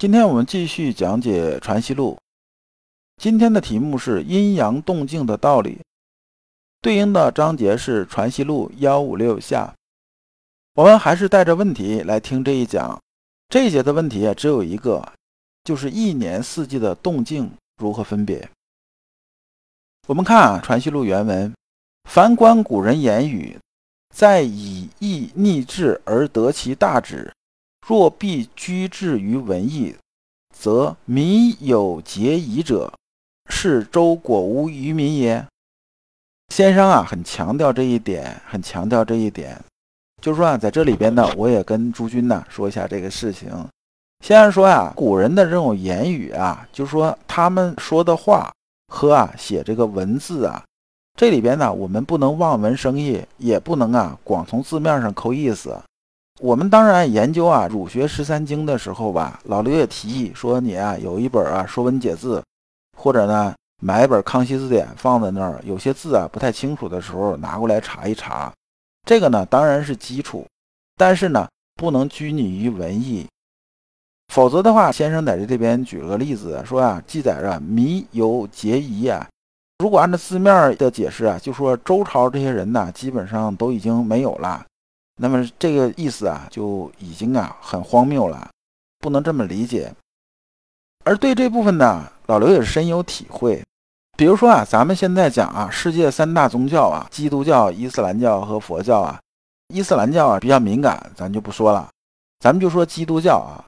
今天我们继续讲解《传习录》。今天的题目是阴阳动静的道理。对应的章节是《传习录》幺五六下，我们还是带着问题来听这一讲。这一节的问题只有一个，就是一年四季的动静如何分别。我们看啊《传习录》原文：凡观古人言语，在以意逆志而得其大旨；若必居志于文艺，则民有节矣者，是周果无愚民也。先生啊，很强调这一点，很强调这一点，就是说啊，在这里边呢，我也跟诸君呢说一下这个事情。先生说啊，古人的这种言语啊，就是说他们说的话和啊写这个文字啊，这里边呢，我们不能望文生义，也不能啊光从字面上抠意思。我们当然研究啊儒学十三经的时候吧，老刘也提议说，你啊有一本啊《说文解字》，或者呢。买一本《康熙字典》放在那儿，有些字啊不太清楚的时候拿过来查一查。这个呢当然是基础，但是呢不能拘泥于文艺，否则的话，先生在这这边举了个例子，说啊记载着迷有结疑啊。如果按照字面的解释啊，就说周朝这些人呢基本上都已经没有了，那么这个意思啊就已经啊很荒谬了，不能这么理解。而对这部分呢，老刘也是深有体会。比如说啊，咱们现在讲啊，世界三大宗教啊，基督教、伊斯兰教和佛教啊。伊斯兰教啊比较敏感，咱就不说了，咱们就说基督教啊。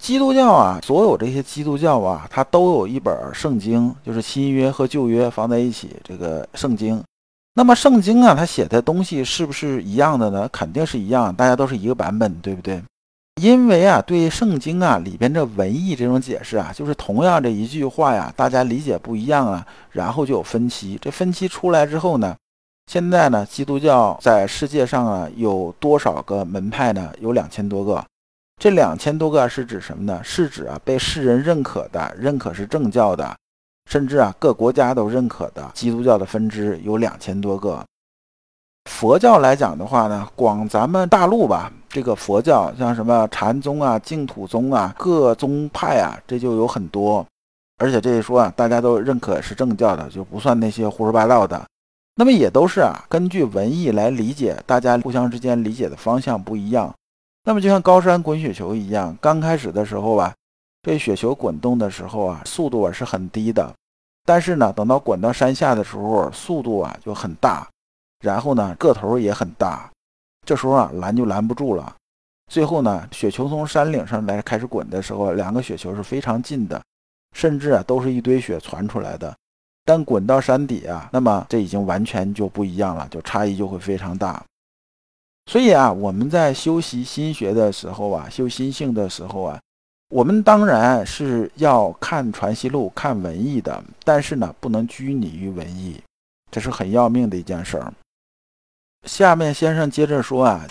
基督教啊，所有这些基督教啊，它都有一本圣经，就是新约和旧约放在一起这个圣经。那么圣经啊，它写的东西是不是一样的呢？肯定是一样，大家都是一个版本，对不对？因为啊，对圣经啊里边这文艺这种解释啊，就是同样这一句话呀，大家理解不一样啊，然后就有分歧。这分歧出来之后呢，现在呢，基督教在世界上啊有多少个门派呢？有两千多个。这两千多个是指什么呢？是指啊被世人认可的、认可是正教的，甚至啊各国家都认可的基督教的分支有两千多个。佛教来讲的话呢，光咱们大陆吧，这个佛教像什么禅宗啊、净土宗啊，各宗派啊，这就有很多。而且这一说啊，大家都认可是正教的，就不算那些胡说八道的。那么也都是啊，根据文艺来理解，大家互相之间理解的方向不一样。那么就像高山滚雪球一样，刚开始的时候吧，这雪球滚动的时候啊，速度啊是很低的，但是呢，等到滚到山下的时候，速度啊就很大。然后呢，个头也很大，这时候啊拦就拦不住了。最后呢，雪球从山岭上来开始滚的时候，两个雪球是非常近的，甚至啊都是一堆雪传出来的。但滚到山底啊，那么这已经完全就不一样了，就差异就会非常大。所以啊，我们在修习心学的时候啊，修心性的时候啊，我们当然是要看《传习录》、看文艺的，但是呢，不能拘泥于文艺，这是很要命的一件事儿。下面先生接着说啊，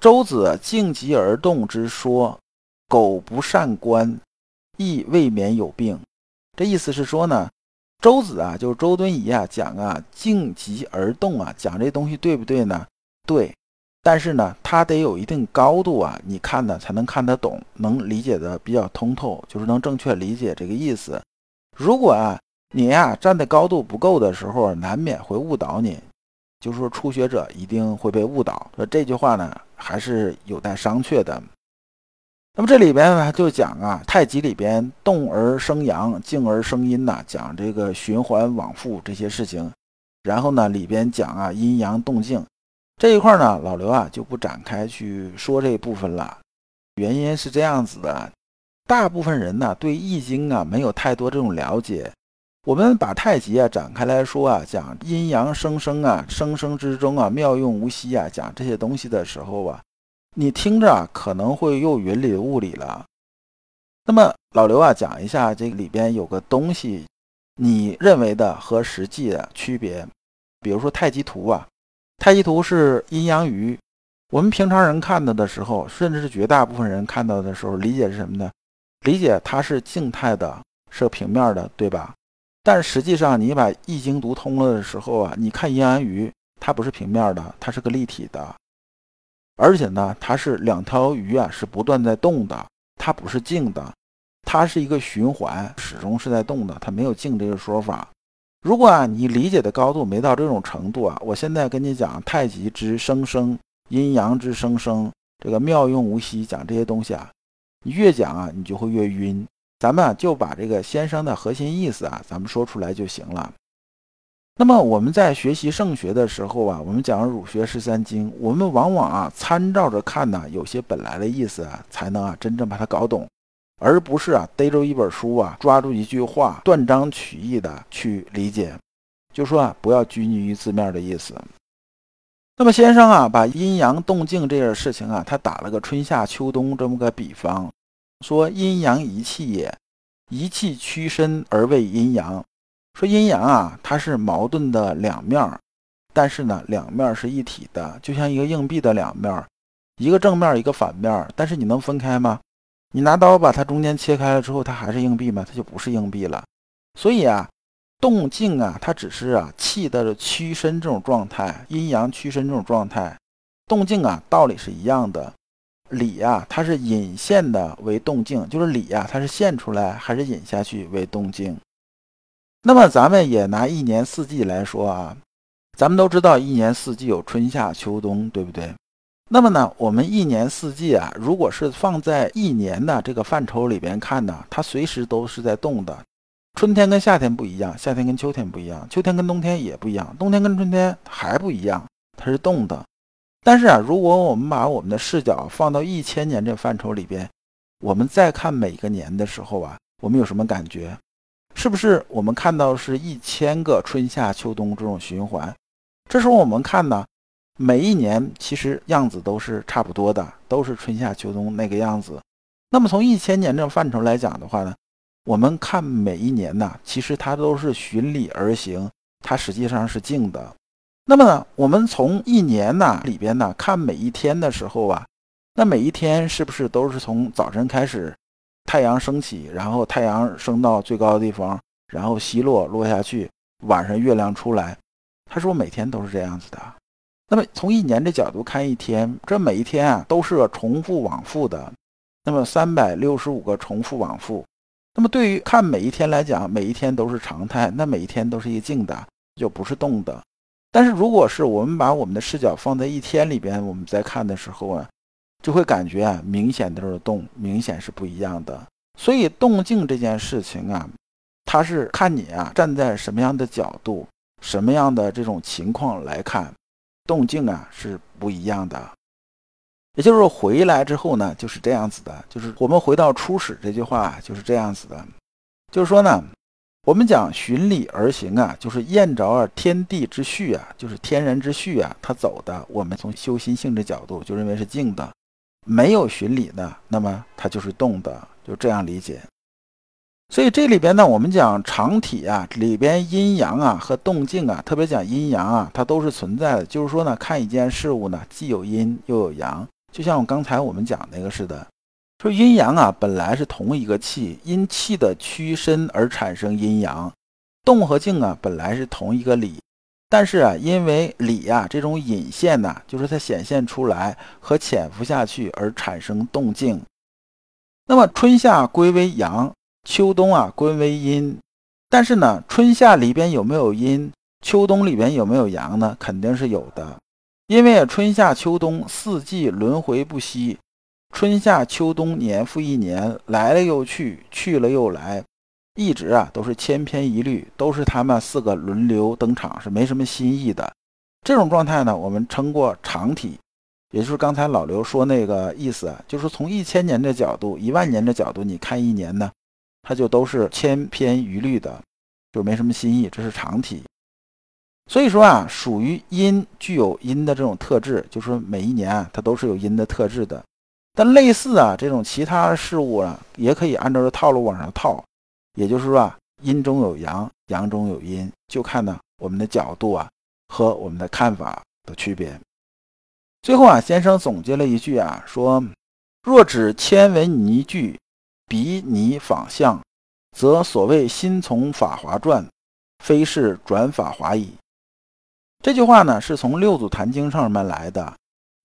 周子静极而动之说，苟不善观，亦未免有病。这意思是说呢，周子啊，就是周敦颐啊，讲啊静极而动啊，讲这东西对不对呢？对，但是呢，它得有一定高度啊，你看呢才能看得懂，能理解的比较通透，就是能正确理解这个意思。如果啊你呀站的高度不够的时候，难免会误导你。就是说，初学者一定会被误导。说这句话呢，还是有待商榷的。那么这里边呢，就讲啊，太极里边动而生阳，静而生阴呐，讲这个循环往复这些事情。然后呢，里边讲啊，阴阳动静这一块呢，老刘啊就不展开去说这部分了。原因是这样子的，大部分人呢对易经啊没有太多这种了解。我们把太极啊展开来说啊，讲阴阳生生啊，生生之中啊，妙用无息啊，讲这些东西的时候啊，你听着啊可能会又云里雾里了。那么老刘啊，讲一下这里边有个东西，你认为的和实际的区别。比如说太极图啊，太极图是阴阳鱼。我们平常人看到的时候，甚至是绝大部分人看到的时候，理解是什么呢？理解它是静态的，是平面的，对吧？但实际上，你把易经读通了的时候啊，你看阴阳鱼，它不是平面的，它是个立体的，而且呢，它是两条鱼啊，是不断在动的，它不是静的。它是一个循环，始终是在动的，它没有静这个说法。如果啊你理解的高度没到这种程度啊，我现在跟你讲太极之生生，阴阳之生生，这个妙用无息，讲这些东西啊，你越讲啊你就会越晕。咱们啊就把这个先生的核心意思啊，咱们说出来就行了。那么我们在学习圣学的时候啊，我们讲儒学十三经，我们往往啊参照着看呢，有些本来的意思啊，才能啊真正把它搞懂。而不是啊，逮着一本书啊，抓住一句话，断章取义的去理解，就说啊，不要拘泥于字面的意思。那么先生啊，把阴阳动静这件事情啊，他打了个春夏秋冬这么个比方，说阴阳一气也，一气屈伸而为阴阳。说阴阳啊，它是矛盾的两面，但是呢，两面是一体的，就像一个硬币的两面，一个正面，一个反面，但是你能分开吗？你拿刀把它中间切开了之后，它还是硬币吗？它就不是硬币了。所以啊，动静啊，它只是啊气的屈伸这种状态，阴阳屈伸这种状态。动静啊，道理是一样的。理呀，它是引现的为动静，就是理呀，它是现出来还是引下去为动静。那么咱们也拿一年四季来说啊，咱们都知道一年四季有春夏秋冬，对不对？那么呢，我们一年四季啊，如果是放在一年的这个范畴里边看呢，它随时都是在动的。春天跟夏天不一样，夏天跟秋天不一样，秋天跟冬天也不一样，冬天跟春天还不一样，它是动的。但是啊，如果我们把我们的视角放到一千年这范畴里边，我们再看每个年的时候啊，我们有什么感觉？是不是我们看到是一千个春夏秋冬这种循环？这时候我们看呢？每一年其实样子都是差不多的，都是春夏秋冬那个样子。那么从一千年这个范畴来讲的话呢，我们看每一年呢，其实它都是循理而行，它实际上是静的。那么呢，我们从一年呢里边呢看每一天的时候啊，那每一天是不是都是从早晨开始，太阳升起，然后太阳升到最高的地方，然后西落落下去，晚上月亮出来，他说每天都是这样子的。那么从一年的角度看一天，这每一天啊都是重复往复的，那么三百六十五个重复往复。那么对于看每一天来讲，每一天都是常态，那每一天都是一个静的，就不是动的。但是如果是我们把我们的视角放在一天里边，我们在看的时候啊，就会感觉啊明显都是动，明显是不一样的。所以动静这件事情啊，它是看你啊站在什么样的角度，什么样的这种情况来看。动静啊是不一样的，也就是说回来之后呢，就是这样子的，就是我们回到初始这句话就是这样子的，就是说呢，我们讲循理而行啊，就是验着天地之序啊，就是天人之序啊，它走的，我们从修心性的角度就认为是静的，没有循理的，那么它就是动的，就这样理解。所以这里边呢，我们讲常体啊，里边阴阳啊和动静啊，特别讲阴阳啊，它都是存在的。就是说呢，看一件事物呢，既有阴又有阳，就像我刚才我们讲那个似的。说阴阳啊，本来是同一个气，因气的屈伸而产生阴阳；动和静啊，本来是同一个理，但是啊，因为理啊这种隐现呐，就是它显现出来和潜伏下去而产生动静。那么春夏归为阳。秋冬啊归为阴，但是呢，春夏里边有没有阴？秋冬里边有没有阳呢？肯定是有的，因为春夏秋冬四季轮回不息，春夏秋冬年复一年，来了又去，去了又来，一直啊都是千篇一律，都是他们四个轮流登场，是没什么新意的。这种状态呢，我们称过长体，也就是刚才老刘说那个意思，就是从一千年的角度、一万年的角度，你看一年呢。它就都是千篇一律的，就没什么新意，这是常体。所以说啊，属于阴，具有阴的这种特质，就是每一年啊，它都是有阴的特质的。但类似啊这种其他事物啊，也可以按照这套路往上套。也就是说啊，阴中有阳，阳中有阴，就看呢我们的角度啊和我们的看法的区别。最后啊，先生总结了一句啊，说：若指千文泥句，比拟仿象，则所谓心从法华转，非是转法华矣。这句话呢，是从《六祖坛经》上面来的，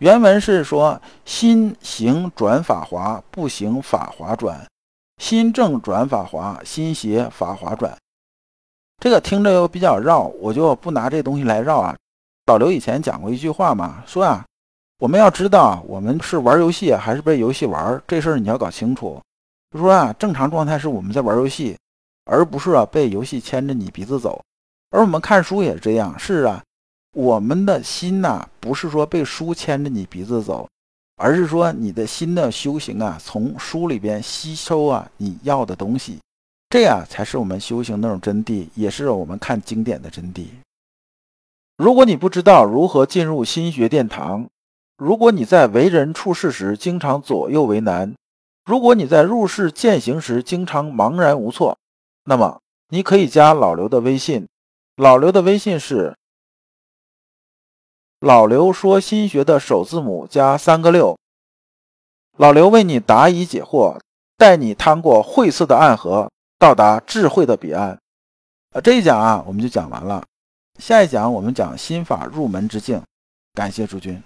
原文是说：心行转法华，不行法华转。心正转法华，心邪法华转。这个听着又比较绕，我就不拿这东西来绕啊。老刘以前讲过一句话嘛，说啊，我们要知道我们是玩游戏还是被游戏玩，这事儿你要搞清楚。就说啊，正常状态是我们在玩游戏，而不是啊被游戏牵着你鼻子走。而我们看书也是这样，是啊，我们的心呐，不是说被书牵着你鼻子走。而是说你的心的修行啊，从书里边吸收啊你要的东西，这样才是我们修行那种真谛，也是我们看经典的真谛。如果你不知道如何进入心学殿堂，如果你在为人处事时经常左右为难，如果你在入世践行时经常茫然无措，那么你可以加老刘的微信，老刘的微信是。老刘说：“心学的首字母加三个六。”老刘为你答疑解惑，带你趟过晦涩的暗河，到达智慧的彼岸。啊，这一讲啊，我们就讲完了。下一讲我们讲心法入门之境。感谢诸君。